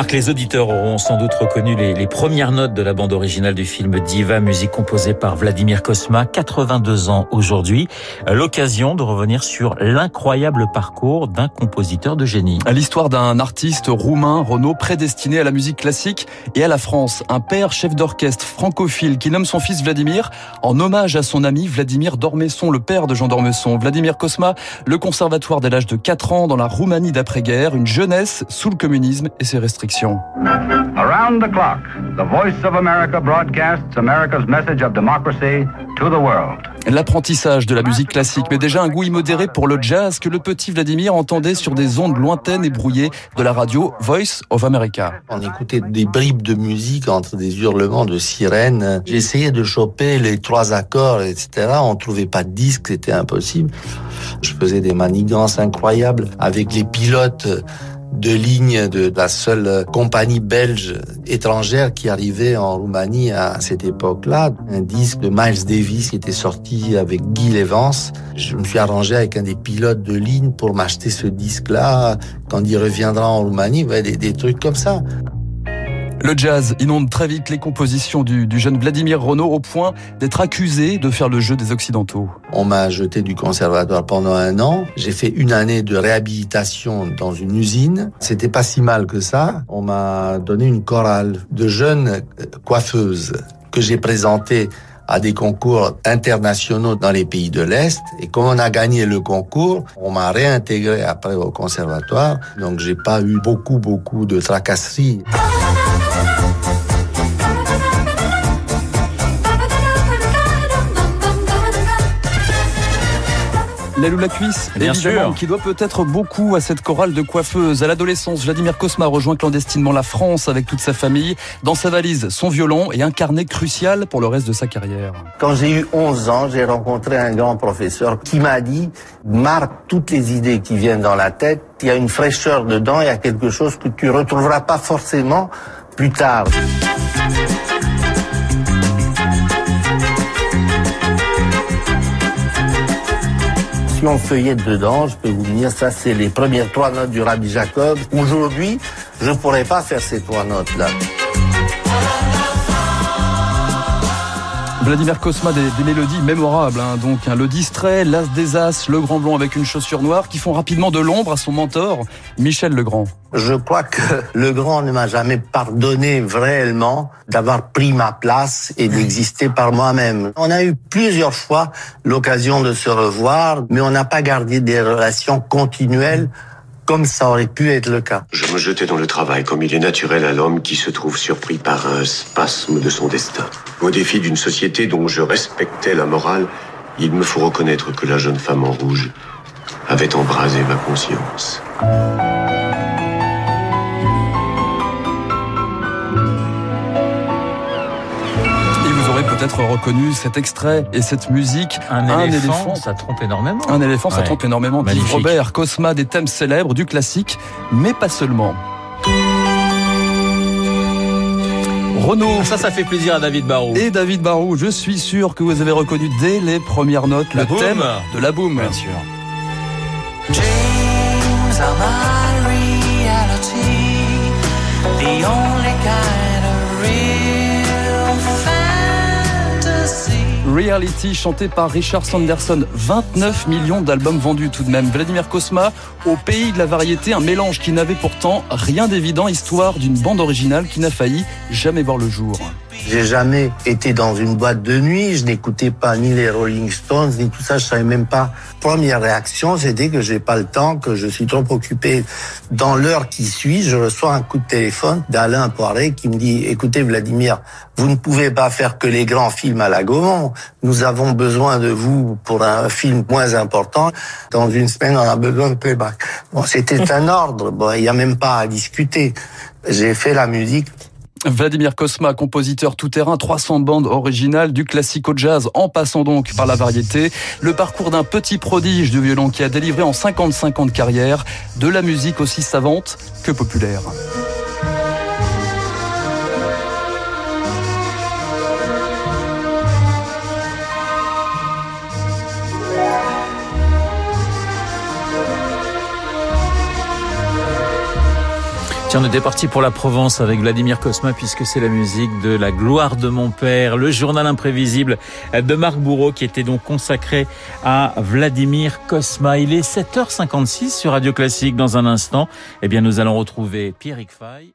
Marc, les auditeurs auront sans doute reconnu les, premières notes de la bande originale du film Diva, musique composée par Vladimir Kosma, 82 ans aujourd'hui. L'occasion de revenir sur l'incroyable parcours d'un compositeur de génie. L'histoire d'un artiste roumain, Renaud, prédestiné à la musique classique et à la France. Un père chef d'orchestre francophile qui nomme son fils Vladimir en hommage à son ami Vladimir Dormesson, le père de Jean Dormesson. Vladimir Kosma, le conservatoire dès l'âge de 4 ans dans la Roumanie d'après-guerre, une jeunesse sous le communisme et ses restrictions. Around the clock, the voice of America broadcasts America's message of democracy to the world. L'apprentissage de la musique classique, mais déjà un goût immodéré pour le jazz que le petit Vladimir entendait sur des ondes lointaines et brouillées de la radio Voice of America. On écoutait des bribes de musique entre des hurlements de sirènes. J'essayais de choper les trois accords, etc. On trouvait pas de disque, c'était impossible. Je faisais des manigances incroyables avec les pilotes de ligne de la seule compagnie belge étrangère qui arrivait en Roumanie à cette époque-là. Un disque de Miles Davis qui était sorti avec Guy Evans. Je me suis arrangé avec un des pilotes de ligne pour m'acheter ce disque-là. Quand il reviendra en Roumanie, des, des trucs comme ça. Le jazz inonde très vite les compositions du, jeune Vladimir Renaud au point d'être accusé de faire le jeu des Occidentaux. On m'a jeté du conservatoire pendant un an. J'ai fait une année de réhabilitation dans une usine. C'était pas si mal que ça. On m'a donné une chorale de jeunes coiffeuses que j'ai présentée à des concours internationaux dans les pays de l'Est. Et comme on a gagné le concours, on m'a réintégré après au conservatoire. Donc j'ai pas eu beaucoup, beaucoup de tracasseries. L'aile ou la cuisse, Bien évidemment, sûr. qui doit peut-être beaucoup à cette chorale de coiffeuses. À l'adolescence, Vladimir Kosma rejoint clandestinement la France avec toute sa famille. Dans sa valise, son violon et un carnet crucial pour le reste de sa carrière. Quand j'ai eu 11 ans, j'ai rencontré un grand professeur qui m'a dit, marque toutes les idées qui viennent dans la tête, il y a une fraîcheur dedans, il y a quelque chose que tu retrouveras pas forcément plus tard. Si on feuillette dedans, je peux vous dire, ça c'est les premières trois notes du Rabbi Jacob. Aujourd'hui, je pourrais pas faire ces trois notes-là. Vladimir Kosma, des, des mélodies mémorables, hein, donc hein, le distrait, l'as des as, le grand blond avec une chaussure noire, qui font rapidement de l'ombre à son mentor, Michel Legrand. Je crois que le grand ne m'a jamais pardonné réellement d'avoir pris ma place et d'exister par moi-même. On a eu plusieurs fois l'occasion de se revoir, mais on n'a pas gardé des relations continuelles comme ça aurait pu être le cas. Je me jetais dans le travail comme il est naturel à l'homme qui se trouve surpris par un spasme de son destin. Au défi d'une société dont je respectais la morale, il me faut reconnaître que la jeune femme en rouge avait embrasé ma conscience. Peut-être reconnu cet extrait et cette musique. Un, éléphant, ça trompe énormément. Un éléphant, ça trompe énormément. Magnifique. Robert, Cosma, des thèmes célèbres, du classique, mais pas seulement. Renaud Ça, ça fait plaisir à David Barou. et David Barou, je suis sûr que vous avez reconnu dès les premières notes La le thème de la boum. Bien sûr. Dreams are my reality, the only kind of real Reality chanté par Richard Sanderson. 29 millions d'albums vendus tout de même. Vladimir Kosma, au pays de la variété, un mélange qui n'avait pourtant rien d'évident, histoire d'une bande originale qui n'a failli jamais voir le jour. J'ai jamais été dans une boîte de nuit, je n'écoutais pas ni les Rolling Stones, ni tout ça, je savais même pas. Première réaction, c'était que j'ai pas le temps, que je suis trop occupé. Dans l'heure qui suit, je reçois un coup de téléphone d'Alain Poiré qui me dit, écoutez Vladimir, vous ne pouvez pas faire que les grands films à la Gaumont. Nous avons besoin de vous pour un film moins important. Dans une semaine, on a besoin de playback. Bon, c'était un ordre. Bon, il n'y a même pas à discuter. J'ai fait la musique Vladimir Kosma, compositeur tout-terrain, 300 bandes originales, du classique au jazz, en passant donc par la variété. Le parcours d'un petit prodige du violon qui a délivré en 55 ans de carrière de la musique aussi savante que populaire. Tiens, on était parti pour la Provence avec Vladimir Cosma puisque c'est la musique de La gloire de mon père, le journal imprévisible de Marc Bourreau qui était donc consacré à Vladimir Cosma. Il est 7h56 sur Radio Classique dans un instant. Eh bien, nous allons retrouver Pierrick Fay.